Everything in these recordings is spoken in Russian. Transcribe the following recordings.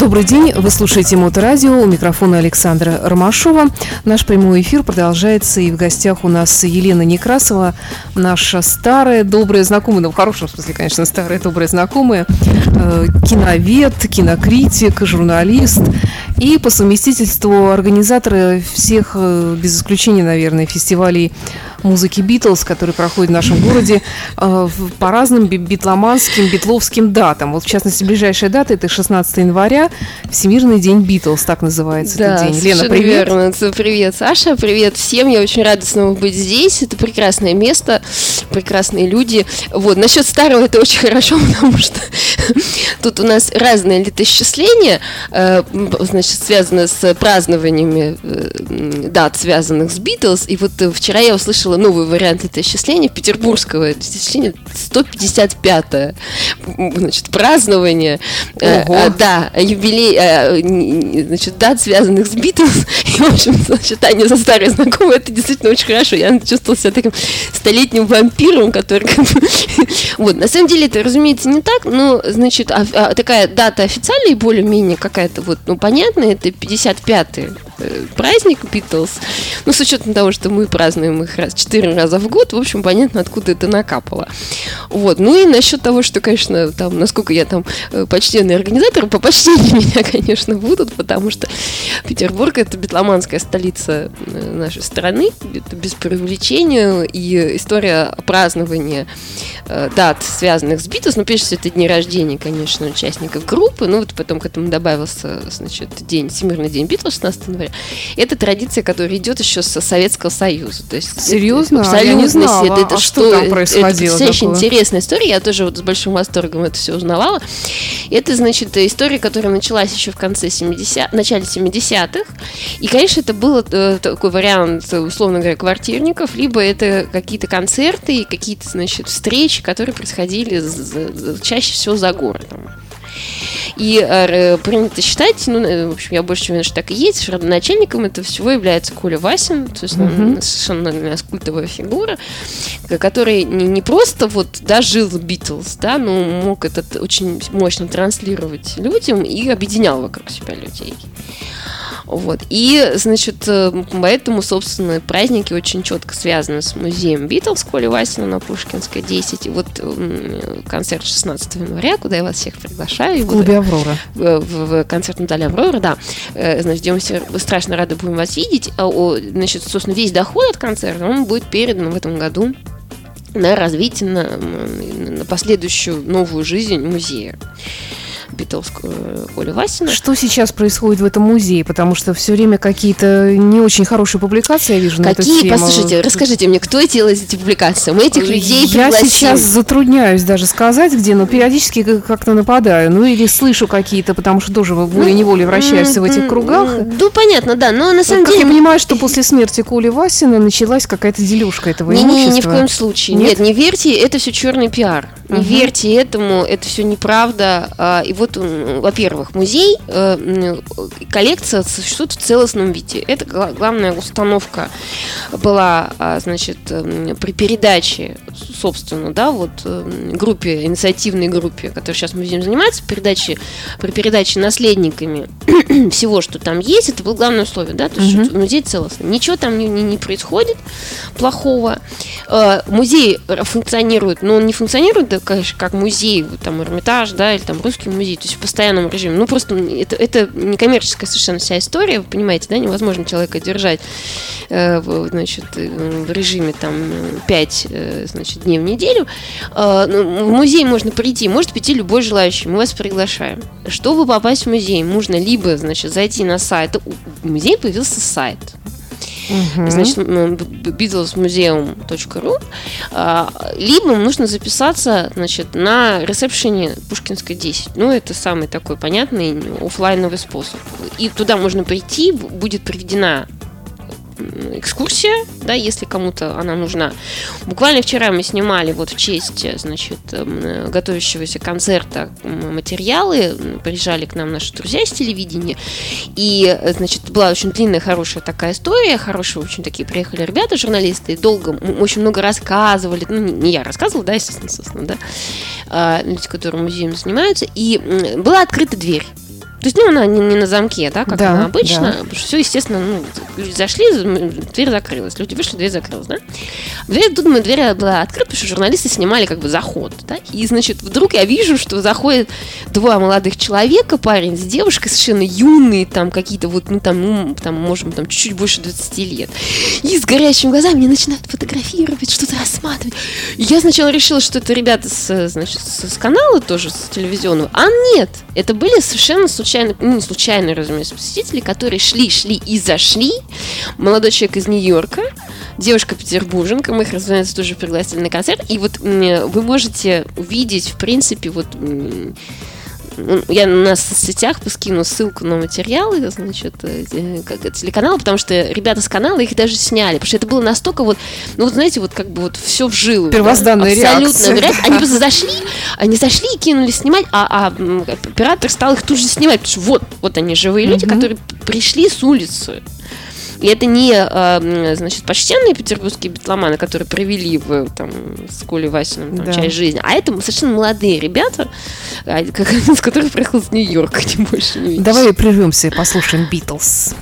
Добрый день, вы слушаете Моторадио, у микрофона Александра Ромашова. Наш прямой эфир продолжается, и в гостях у нас Елена Некрасова, наша старая, добрая знакомая, ну в хорошем смысле, конечно, старая, добрая знакомая, э, киновед, кинокритик, журналист и по совместительству организатора всех, э, без исключения, наверное, фестивалей музыки Битлз, который проходит в нашем городе э, по разным битломанским, битловским датам. Вот, в частности, ближайшая дата – это 16 января, Всемирный день Битлз, так называется да, этот день. Лена, привет. Верно. Привет, Саша, привет всем. Я очень рада снова быть здесь. Это прекрасное место, прекрасные люди. Вот, насчет старого это очень хорошо, потому что тут у нас разные летоисчисления, э, значит, связаны с празднованиями э, дат, связанных с Битлз. И вот вчера я услышала услышала новый вариант летоисчисления, петербургского летоисчисления, 155-е, значит, празднование, э, э, да, юбилей, э, значит, дат, связанных с Битлз, и, в общем, сочетание со старой знакомой, это действительно очень хорошо, я чувствовала себя таким столетним вампиром, который, вот, на самом деле, это, разумеется, не так, но, значит, а, а, такая дата официальная и более-менее какая-то вот, ну, понятная, это 55-й э, праздник Битлз, ну, с учетом того, что мы празднуем их раз, четыре раза в год, в общем, понятно, откуда это накапало. Вот. Ну и насчет того, что, конечно, там, насколько я там э, почтенный организатор, по почтению меня, конечно, будут, потому что Петербург – это битломанская столица э, нашей страны, это без преувеличения, и история празднования э, дат, связанных с Битлз, ну, прежде всего, это дни рождения, конечно, участников группы, ну, вот потом к этому добавился, значит, день, Всемирный день Битлз 16 января. Это традиция, которая идет еще со Советского Союза. То есть Серьезно? Абсолютно. Я не знала. Это, это а что, что там происходило? Это потрясающе интересная история. Я тоже вот с большим восторгом это все узнавала. Это, значит, история, которая началась еще в конце 70 начале 70-х. И, конечно, это был э, такой вариант, условно говоря, квартирников, либо это какие-то концерты и какие-то, значит, встречи, которые происходили чаще всего за городом. И э, принято считать, ну, э, в общем, я больше уверена, что так и есть, что начальником этого всего является Коля Васин, то есть mm-hmm. совершенно для нас культовая фигура, который не, не просто вот дожил Битлз, да, но мог этот очень мощно транслировать людям и объединял вокруг себя людей. Вот. И, значит, э, поэтому, собственно, праздники очень четко связаны с музеем Битлз Коли Васина на Пушкинской 10. И вот концерт 16 января, куда я вас всех приглашаю. В клубе «Аврора». В, в концертном зале «Аврора», да. Э, значит, где мы все страшно рады будем вас видеть. А, значит, собственно, весь доход от концерта, он будет передан в этом году на развитие, на, на последующую новую жизнь музея. Битловскую Колю Васина. Что сейчас происходит в этом музее? Потому что все время какие-то не очень хорошие публикации я вижу Какие? на эту тему. Послушайте, расскажите мне, кто делает эти публикации? Мы этих людей Я пригласим. сейчас затрудняюсь даже сказать, где, но периодически как-то нападаю. Ну или слышу какие-то, потому что тоже волей-неволей вращаешься в этих кругах. Ну, понятно, да, но на самом как деле... я понимаю, что после смерти Коли Васина началась какая-то делюшка этого не, имущества. Не, ни в коем случае. Нет, Нет не верьте, это все черный пиар. Не угу. верьте этому, это все неправда. А, и вот, во-первых, музей, э, коллекция существует в целостном виде. Это главная установка была, а, значит, при передаче, собственно, да, вот группе, инициативной группе, которая сейчас музеем занимается, передачи, при передаче наследниками всего, что там есть, это было главное условие, да, то есть угу. музей целостный. Ничего там не, не, не происходит плохого. Э, музей функционирует, но он не функционирует конечно, как музей, там, Эрмитаж, да, или там русский музей, то есть в постоянном режиме. Ну, просто это, это не коммерческая совершенно вся история, вы понимаете, да, невозможно человека держать, э, значит, э, в режиме там 5, э, значит, дней в неделю. Э, ну, в музей можно прийти, может прийти любой желающий, мы вас приглашаем. Чтобы попасть в музей, нужно либо, значит, зайти на сайт, в музее появился сайт, угу. значит, beatlesmuseum.ru, а, либо нужно записаться, значит, на ресепшене Пушкинской 10. Ну, это самый такой понятный офлайновый способ. И туда можно прийти, будет проведена экскурсия, да, если кому-то она нужна. Буквально вчера мы снимали вот в честь, значит, эм, готовящегося концерта материалы, приезжали к нам наши друзья из телевидения, и, значит, была очень длинная, хорошая такая история, хорошие очень такие приехали ребята, журналисты, долго, очень много рассказывали, ну, не я рассказывала, да, естественно, естественно, да, а, люди, которые музеем занимаются, и была открыта дверь То есть, ну, она не, не на замке, да, как Да, она обычно. да. Потому что все, естественно, ну, люди зашли, дверь закрылась. Люди вышли, дверь закрылась, да. Дверь, тут мы, дверь была открыта, потому что журналисты снимали как бы заход, да. И, значит, вдруг я вижу, что заходят двое молодых человека, парень с девушкой, совершенно юные, там, какие-то вот, ну, там, ну, там, можем, там, чуть-чуть больше 20 лет. И с горящими глазами мне начинают фотографировать, что-то рассматривать. И я сначала решила, что это ребята с, значит, с, с канала тоже, с телевизионного. А нет, это были совершенно случайно, ну, не случайные, разумеется, посетители, которые шли, шли и зашли. Молодой человек из Нью-Йорка, девушка петербурженка, мы их, разумеется, тоже пригласили на концерт. И вот вы можете увидеть, в принципе, вот я на соцсетях поскину ссылку на материалы, значит, э, как телеканала, потому что ребята с канала их даже сняли, потому что это было настолько вот, ну вот знаете, вот как бы вот все в жилу. Первозданная Абсолютно. реакция, да. Они просто зашли, они зашли и кинулись снимать, а, а оператор стал их тут же снимать, потому что вот, вот они живые люди, Мгм. которые пришли с улицы. И это не, э, значит, почтенные петербургские битломаны, которые провели в там, с Колей Васиным там, Да. часть жизни, а это совершенно молодые ребята, а, с которых приехал с Нью-Йорка, не больше не меньше. Давай прервемся и послушаем Битлз.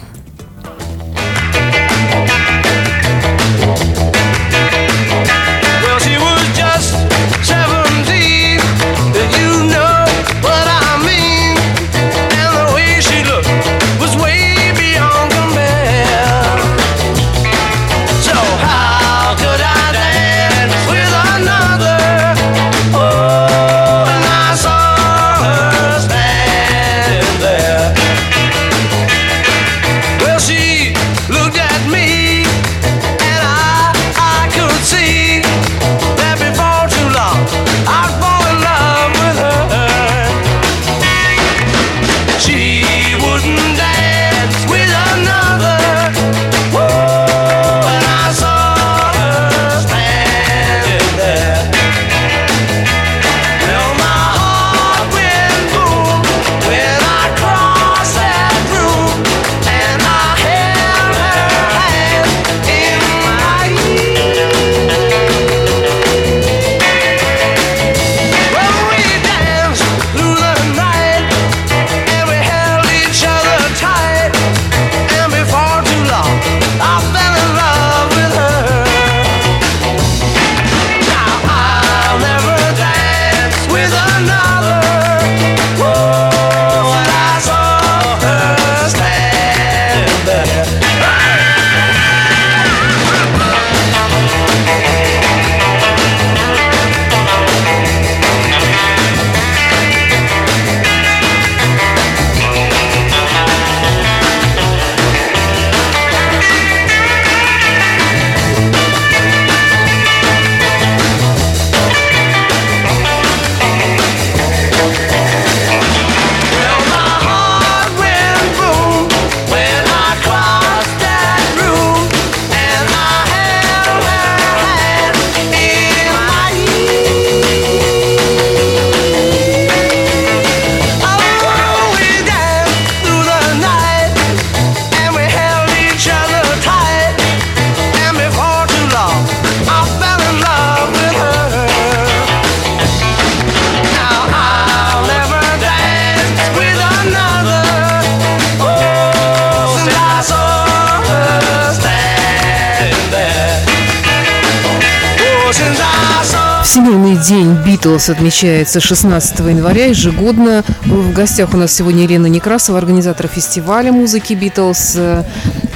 Всемирный день Битлз отмечается 16 января ежегодно. В гостях у нас сегодня Елена Некрасова, организатор фестиваля музыки Битлз. Э,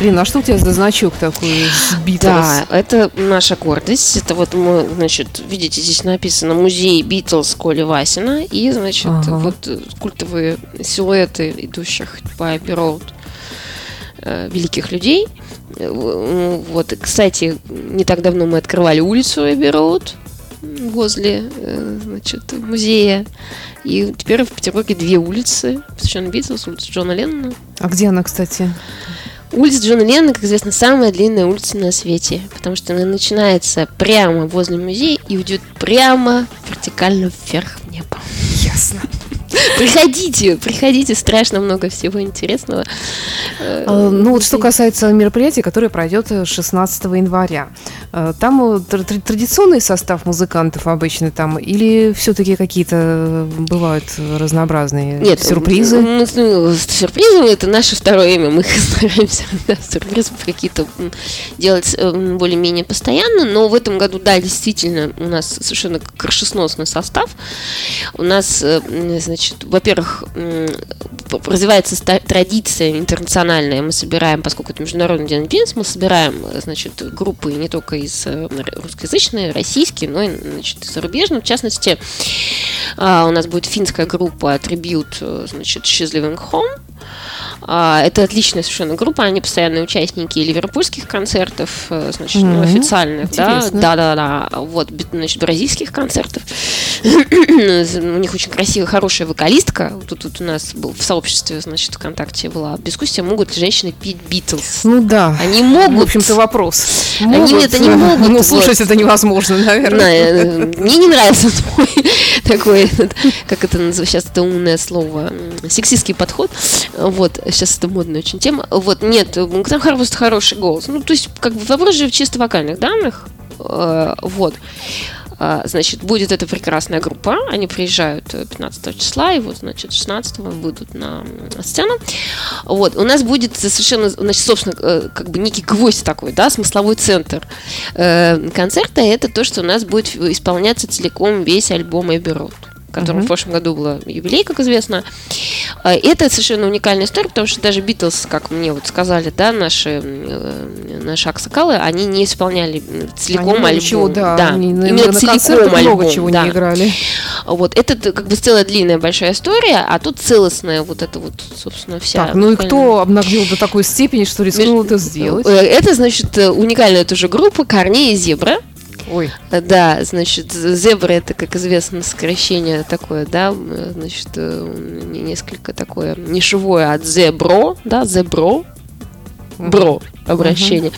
Лена, а что у тебя за значок такой Битлз? Да, это наша гордость. Это вот мы, значит, видите, здесь написано музей Битлз Коли Васина. И, значит, Ага. вот э, культовые силуэты идущих по Abbey Road э, великих людей. Э, Вот, кстати, не так давно мы открывали улицу Abbey Road возле, э, значит, музея. И теперь в Петербурге две улицы, посвященные Битлз, улица Джона Леннона. А где она, кстати? Улица Джона Леннона, как известно, самая длинная улица на свете, потому что она начинается прямо возле музея и уйдет прямо вертикально вверх в небо. Ясно. Приходите, приходите, страшно много всего интересного. Э, А, Ну вот что касается мероприятия, которое пройдет э, 16 января. Э, Там э, тр- тр- традиционный состав музыкантов обычно там или все-таки какие-то э, бывают разнообразные Нет, сюрпризы? м, м, ну, с сюрпризами это наше второе имя. Мы стараемся да, сюрпризы какие-то делать более-менее постоянно. Но в этом году, да, действительно, у нас совершенно крышесносный состав. У нас, значит, во-первых, развивается традиция интернациональная. Мы собираем, поскольку это международный день альпинизма, мы собираем, значит, группы не только из э, русскоязычные, российские, но и, значит, зарубежные. В частности, а, у нас будет финская группа Tribute, э, значит, Living Home. А, Это отличная совершенно группа, они постоянные участники ливерпульских концертов, э, значит, ну, Мгм. официальных, да, Интересно. да, да, да, вот, бит- значит, бразильских концертов. У них очень красивая, хорошая вокалистка. Тут, тут у нас был в сообществе, значит, ВКонтакте была дискуссия, могут ли женщины петь Битлз. Ну да. Они могут. В общем-то, вопрос. Они нет, они могут, Ну, вот. слушать это невозможно, Да, наверное. э, мне не нравится твой такой, как это называется, сейчас это умное слово, сексистский подход. Вот, сейчас это модная очень тема. Вот, нет, м, там хоро- просто хороший голос. Ну, то есть, как бы вопрос же в чисто вокальных данных. Э, Вот. А, Значит, будет эта прекрасная группа. Они приезжают э, 15 числа, и вот, значит, 16 будут на сцену. Вот, у нас будет совершенно, значит, собственно, э, как бы некий гвоздь такой, да, смысловой центр э, концерта. Это то, что у нас будет исполняться целиком весь альбом Эбби которому Мгм. в прошлом году было юбилей, как известно. А, Это совершенно уникальная история, потому что даже Битлз, как мне вот сказали, да, наши, э, наши аксакалы, они не исполняли целиком Они альбом. чего, да, они на, именно на целиком концертах много альбом, чего да. не играли. Вот, это как бы целая длинная большая история, а тут целостная вот это вот, собственно, вся. Так, ну и кто обнаглел до такой степени, что рискнул это сделать? Э, Это, значит, э, уникальная тоже группа Корнея и Зебра. Ой, Э, Да, значит, зебра это, как известно, сокращение такое, да, э, значит, э, не- несколько такое нишевое от зебро, да, зебро, бро обращение.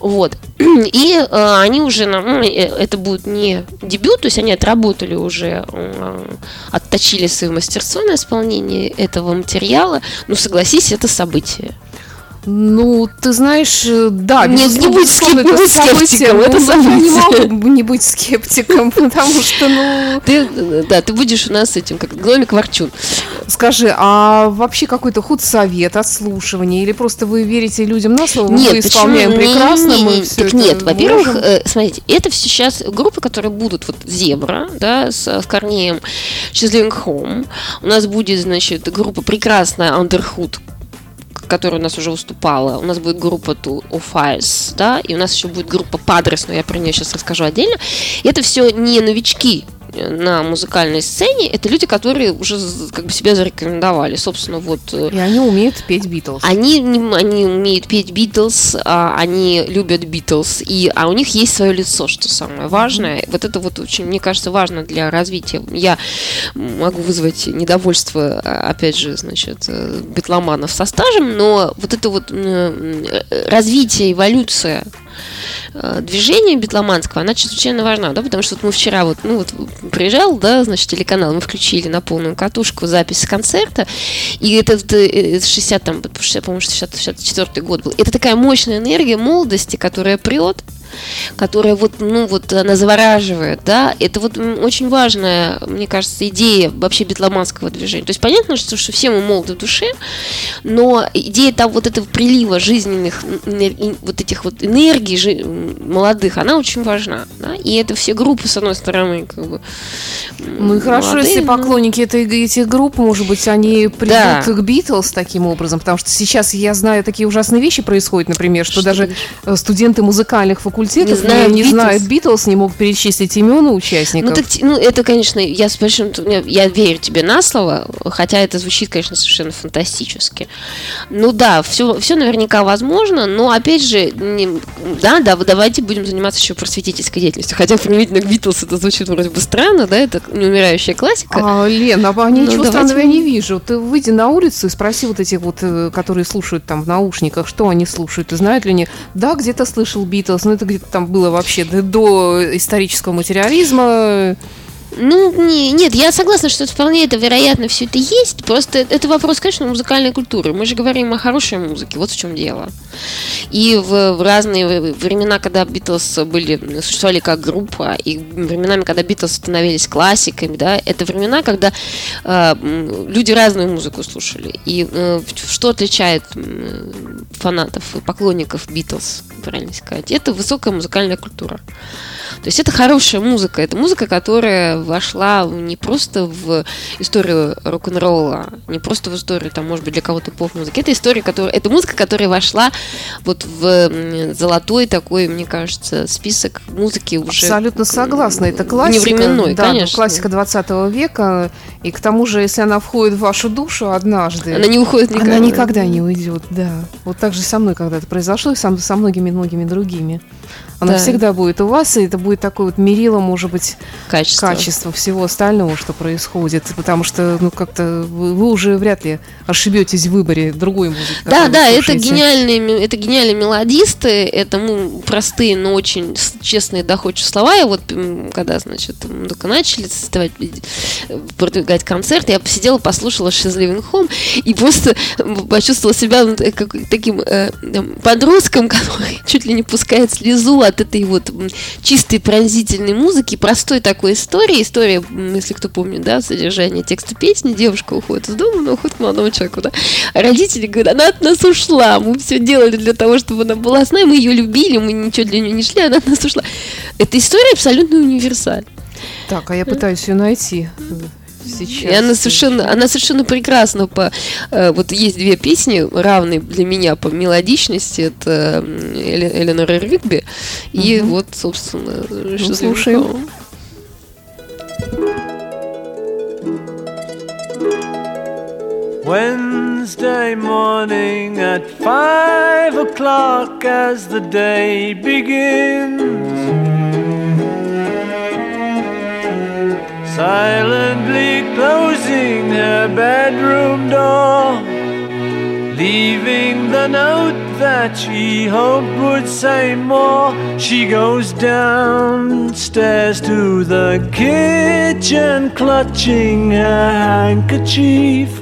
Вот. И э, они уже, на- ну, это будет не дебют, то есть они отработали уже, э, отточили свое мастерство на исполнении этого материала. Ну, согласись, это событие. Ну, ты знаешь, э, да, Нет, не будь скеп- не будь событие. скептиком, это Ну, Я не событие. могу не быть скептиком, потому что, ну... Ты, да, ты будешь у нас этим, как гномик Ворчун. Скажи, а вообще какой-то худсовет, отслушивание, или просто вы верите людям на слово? мы исполняем почему? прекрасно, Не, не, мы все Так нет, во-первых, э, смотрите, это все сейчас группы, которые будут, вот Зебра, да, с, с Корнеем Счастливым Home. У нас будет, значит, группа прекрасная Underhood, которая у нас уже выступала. У нас будет группа Two of Eyes, да, и у нас еще будет группа Падрес, но я про нее сейчас расскажу отдельно. И это все не новички на музыкальной сцене, это люди, которые уже как бы себя зарекомендовали. Собственно, вот э, И они умеют петь Битлз. они, они умеют петь Битлз, а, они любят Битлз, и, а у них есть свое лицо, что самое важное. Вот это вот очень, мне кажется, важно для развития. Я могу вызвать недовольство, а, опять же, значит, э, битломанов со стажем, но вот это вот э, развитие, эволюция э, движения битломанского, она чрезвычайно важна, да, потому что вот мы вчера вот, ну вот приезжал, да, значит, телеканал, мы включили на полную катушку запись концерта, и это, вот, э, 60, там, 60, по-моему, 60, 64 год был. Это такая мощная энергия молодости, которая прет, которая вот, ну вот, она завораживает, да, это вот очень важная, мне кажется, идея вообще битломанского движения. То есть понятно, что, что все мы молоды в душе, но идея там вот этого прилива жизненных и вот этих вот энергий жи- молодых, она очень важна, да, и это все группы, с одной стороны, как бы Ну и хорошо, молодые, если но- поклонники этой, этих групп, может быть, они придут Да. к Битлз таким образом, потому что сейчас я знаю, такие ужасные вещи происходят, например, что, Что даже ты э, студенты музыкальных факультетов Не знают не, Битлз. знают Битлз, не могут перечислить имена участников. Ну, так, ну, это, конечно, я с большим, я, верю тебе на слово, хотя это звучит, конечно, совершенно фантастически. Ну да, все, все наверняка возможно, но опять же, не- да, да, давайте будем заниматься еще просветительской деятельностью. Хотя применительно к Битлз это звучит вроде бы странно, да, это неумирающая классика. А, Лен, а Ну, ничего давайте странного я мы- не вижу. Ты выйди на улицу и спроси вот этих вот, э, которые слушают там в наушниках, что они слушают, и знают ли они. Да, где-то слышал Битлз, но это где-то там было вообще до, исторического материализма. Ну, не- нет, я согласна, что вполне это вероятно все это есть. Просто это вопрос, конечно, музыкальной культуры. Мы же говорим о хорошей музыке, вот в чем дело. И в, в разные времена, когда Битлз были, существовали как группа, и временами, когда Битлз становились классиками, да, это времена, когда э, люди разную музыку слушали. И э, что отличает фанатов и поклонников Битлз, правильно сказать, это высокая музыкальная культура. То есть это хорошая музыка, это музыка, которая вошла не просто в историю рок-н-ролла, не просто в историю, там, может быть, для кого-то поп-музыки, это история, которая, это музыка, которая вошла вот в золотой такой, мне кажется, список музыки уже. Абсолютно согласна. Это классика. Невременной, да, конечно. классика 20 века. И к тому же, если она входит в вашу душу однажды, Она не уходит никогда. она никогда не уйдет, да. Вот так же со мной когда-то произошло, и со, со многими-многими другими. Она Да. всегда будет у вас, и это будет такое вот мерило, может быть, Качество. качества всего остального, что происходит. Потому что, ну, как-то вы, уже вряд ли ошибетесь в выборе другой музыки. Да, да, это гениальные, это гениальные мелодисты, это ну, простые, но очень честные, доходчивые слова. Я вот, когда, значит, только начали создавать, э, продвигать концерт, я посидела, послушала She's Living Home и просто почувствовала себя ну, как, таким э, подростком, который чуть ли не пускает слезу от этой вот м, чистой пронзительной музыки, простой такой истории. История, если кто помнит, да, содержание текста песни, девушка уходит из дома, она уходит к молодому человеку, да. Родители говорят, она от нас ушла, мы все делали для того, чтобы она была с нами, мы ее любили, мы ничего для нее не шли, она от нас ушла. Эта история абсолютно универсальна. Так, а я пытаюсь ее найти сейчас. И она совершенно, она совершенно прекрасна по... э, вот есть две песни, равные для меня по мелодичности. Это м, Эле- Эленор Ригби и Мгм. вот, собственно, She's Living слушаем. Home. Wednesday morning at five o'clock as the day begins. Silently closing her bedroom door, leaving the note that she hoped would say more. She goes downstairs to the kitchen, clutching her handkerchief.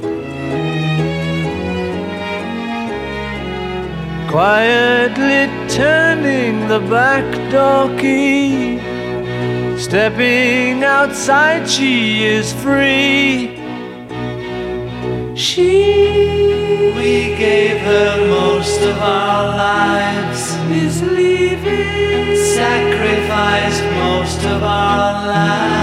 Quietly turning the back door key. Stepping outside, she is free. She, we gave her most of our lives, is leaving. Sacrificed most of our lives.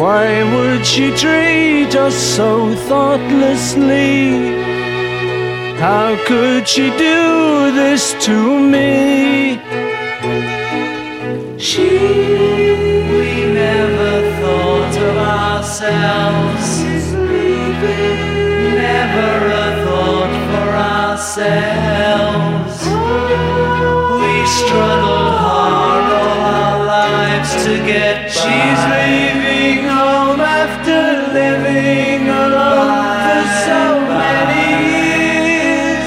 Why would she treat us so thoughtlessly? How could she do this to me? She, we never thought of ourselves. Never a thought for ourselves. To get by. She's leaving home after living alone for so many years.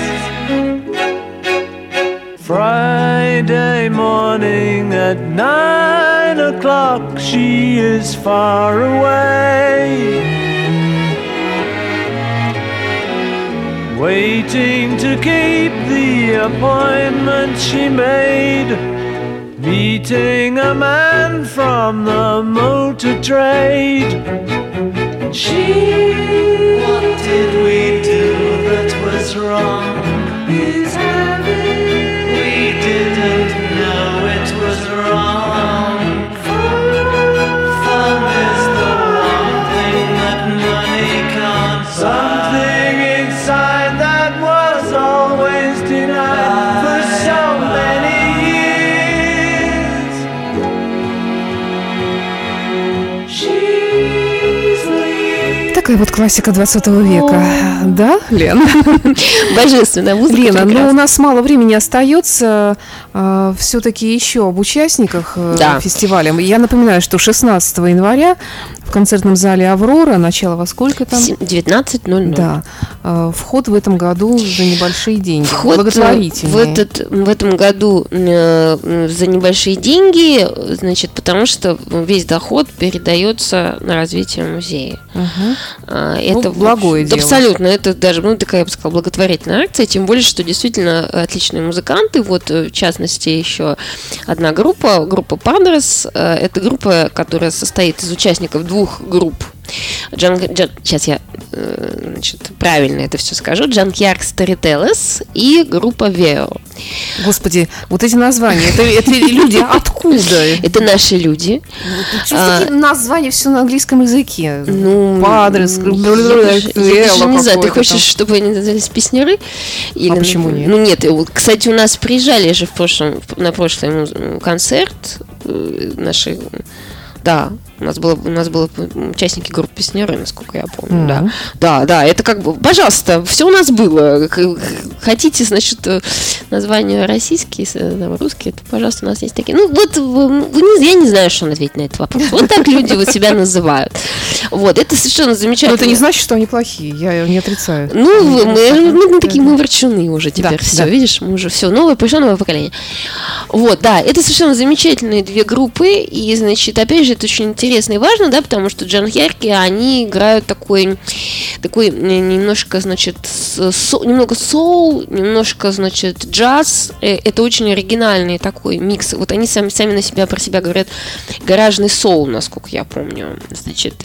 Friday morning at nine o'clock, she is far away. Waiting to keep the appointment she made. Meeting a man from the motor trade. She, what did we do that was wrong? Такая вот классика 20 века. Да, Лен? Божественная музыка. Лена, ну у прекрасна. нас мало времени остается. все-таки еще об участниках э, Да. фестиваля. Я напоминаю, что 16 января концертном зале «Аврора», начало во сколько там? Сем- 19.00. Да. Э, Вход в этом году за небольшие деньги. Вход э, Благотворительный. в, этот, в этом году э, за небольшие деньги, значит, потому что весь доход передается на развитие музея. Мгм. А, Ну, Это благое дело. Абсолютно. Это даже, ну, такая, я бы сказала, благотворительная акция. Тем более, что действительно отличные музыканты. Вот, э, в частности, еще одна группа, группа Падрес. Это группа, которая состоит из участников двух групп. Джан, Джан- сейчас я э, значит, правильно это все скажу. Джанкьярк Старителес и группа Вео. Господи, вот эти названия, это, это люди откуда? Это наши люди. Что ж такие названия все на английском языке? Ну, Падрес, я даже- не знаю, ты хочешь, чтобы они назывались песняры? Или, А почему нет? Ну нет, кстати, у нас приезжали же в прошлом, на прошлый концерт э, наши, да, у нас было, у нас было участники группы песняры, насколько я помню, да, Мгм. да, да, это как бы, пожалуйста, все у нас было. Хотите, значит, э, названия российские, э, там, русские, то, пожалуйста, у нас есть такие. Ну вот, я не знаю, что ответить на этот вопрос. Вот так люди вот себя называют. Вот, это совершенно Но замечательно. это не значит, что они плохие, я не отрицаю. Ну, мы, мы, мы Да, такие, да. мы ворчуны уже теперь. Да, все, да. видишь, мы уже все, новое, пришло новое поколение. Вот, да, это совершенно замечательные две группы. И, значит, опять же, это очень интересно и важно, да, потому что Джан Ярки, они играют такой, такой немножко, значит, со- немного соул, немножко, значит, джаз. Э, Это очень оригинальный такой микс. Вот они сами, сами на себя про себя говорят гаражный соул, насколько я помню. Значит,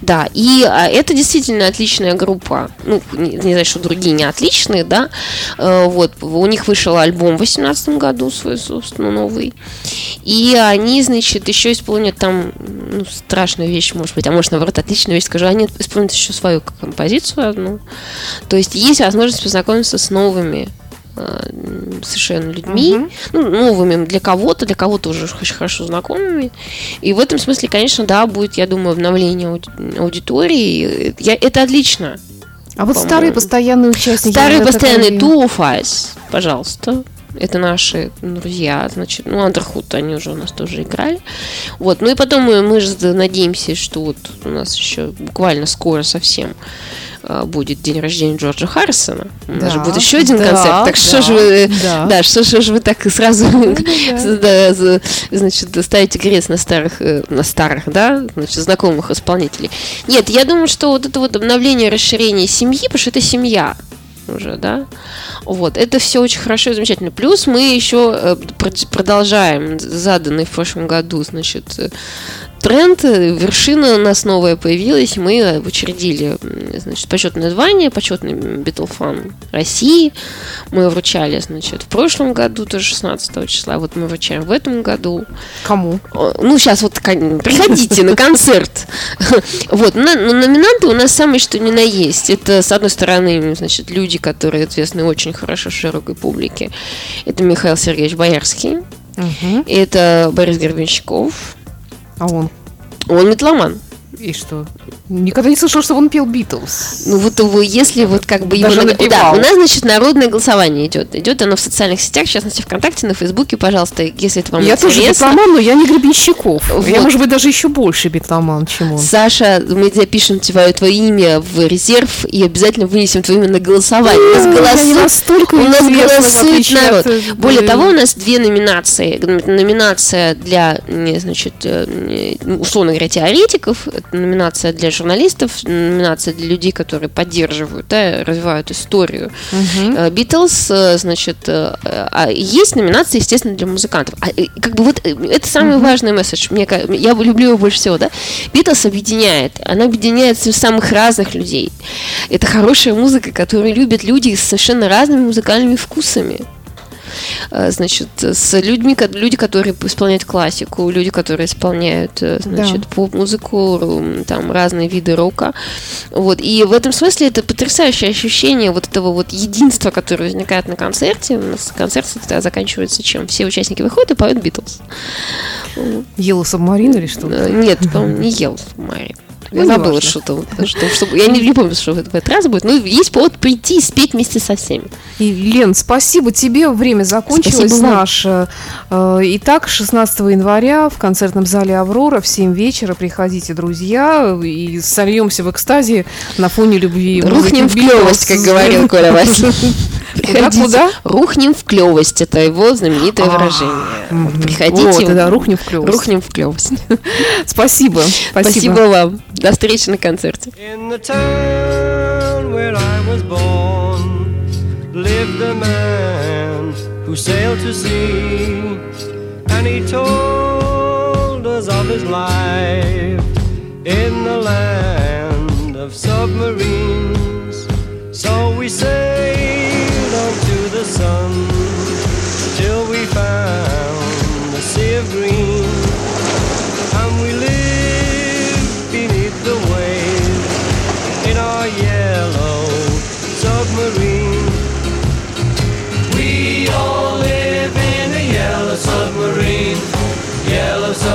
да, и а, это действительно отличная группа. Ну, не, не знаю, что другие не отличные, да. Э, вот, у них вышел альбом в 2018 году свой, собственно, новый. И они, значит, еще исполнят там, ну, страшную вещь, может быть, а может, наоборот, отличную вещь, скажу, они исполнят еще свою композицию одну. То есть есть возможность познакомиться с новыми э, совершенно людьми, Мгм. ну, новыми для кого-то, для кого-то уже очень хорошо знакомыми. И в этом смысле, конечно, да, будет, я думаю, обновление ауди- аудитории. Я, это отлично. А вот старые постоянные участники. Старые постоянные такие- Two of Us, пожалуйста. Это наши друзья, значит, ну, Андерхуд, они уже у нас тоже играли. Вот, ну и потом мы, мы же надеемся, что вот у нас еще буквально скоро совсем а, будет день рождения Джорджа Харрисона. У нас же Да, будет еще один да, концерт. Так что да, же вы, да. да, что же вы так и сразу, да. да, за- значит, ставите крест на старых, э, на старых, да, значит, знакомых исполнителей. Нет, я думаю, что вот это вот обновление, расширение семьи, потому что это семья уже, да. Вот, это все очень хорошо и замечательно. Плюс мы еще э, прод- продолжаем заданный в прошлом году, значит, тренд, вершина у нас новая появилась, мы учредили, значит, почетное звание, почетный Битлфан России. Мы вручали, значит, в прошлом году, тоже 16 числа, вот мы вручаем в этом году. Кому? Ну, сейчас вот приходите на концерт. Вот, ну, номинанты у нас самые что ни на есть. Это, с одной стороны, значит, люди, которые известны очень хорошо широкой публике. Это Михаил Сергеевич Боярский, это Борис Горбенщиков. А он? Он метломан. И что? Никогда не слышал, что он пел Битлз. Ну вот его, если вот как бы его... Даже Да, напевал. у нас, значит, народное голосование идет. Идет оно в социальных сетях, в частности, ВКонтакте, на Фейсбуке, пожалуйста, если это вам я тоже интересно. битломан, но я не Гребенщиков. Я, Вот. может быть, даже еще больше битломан, чем он. Саша, мы запишем твое, твое имя в резерв и обязательно вынесем твое имя на голосование. У нас Я не настолько у нас голосует народ. от, э, Более э, того, у нас две номинации. Номинация для, не, значит, э, условно говоря, теоретиков, номинация для журналистов, номинация для людей, которые поддерживают, да, развивают историю мгм. Э, Битлз, э, значит, э, а есть номинация, естественно, для музыкантов. А, э, как бы вот э, это самый важный месседж. Мне, я люблю его больше всего, да. Битлз объединяет. Она объединяет самых разных людей. Это хорошая музыка, которую любят люди с совершенно разными музыкальными вкусами. Э, Значит, с людьми, люди, которые исполняют классику, люди, которые исполняют, э, значит, поп-музыку, м, там разные виды рока. Вот. И в этом смысле это потрясающее ощущение вот этого вот единства, которое возникает на концерте. У нас концерт всегда заканчивается чем? Все участники выходят и поют Битлз. Yellow Submarine или что? Э, Нет, по-моему, не ел Мари. Я Ну, забыла, что там. Что, что- я не, не помню, что в этот раз будет. Ну, есть повод прийти и спеть вместе со всеми. И, Лен, спасибо тебе. Время закончилось Спасибо наше. Э, Итак, 16 января в концертном зале «Аврора» в 7 вечера приходите, друзья, и сольемся в экстазе на фоне любви. Рухнем в клевость, как говорил Коля Васин. Куда, Приходите. куда? Рухнем в клевость. Это его знаменитое А, выражение. Вот, Приходите. Вот, да, рухнем в клевость. Рухнем в клевость. Спасибо. Спасибо. Спасибо вам. До встречи на концерте. In the town where I was born lived a man who sailed to sea, and he told us of his life in the land of submarines. So we sailed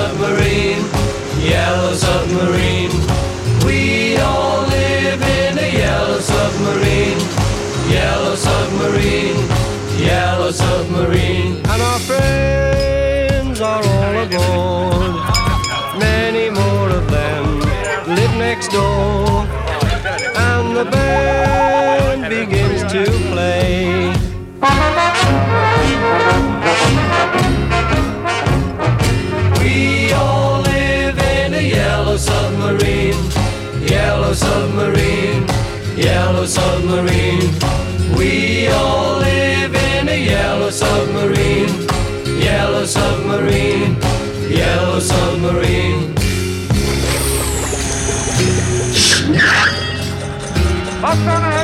submarine, yellow submarine. Yellow submarine, yellow submarine. We all live in a yellow submarine, yellow submarine, yellow submarine. we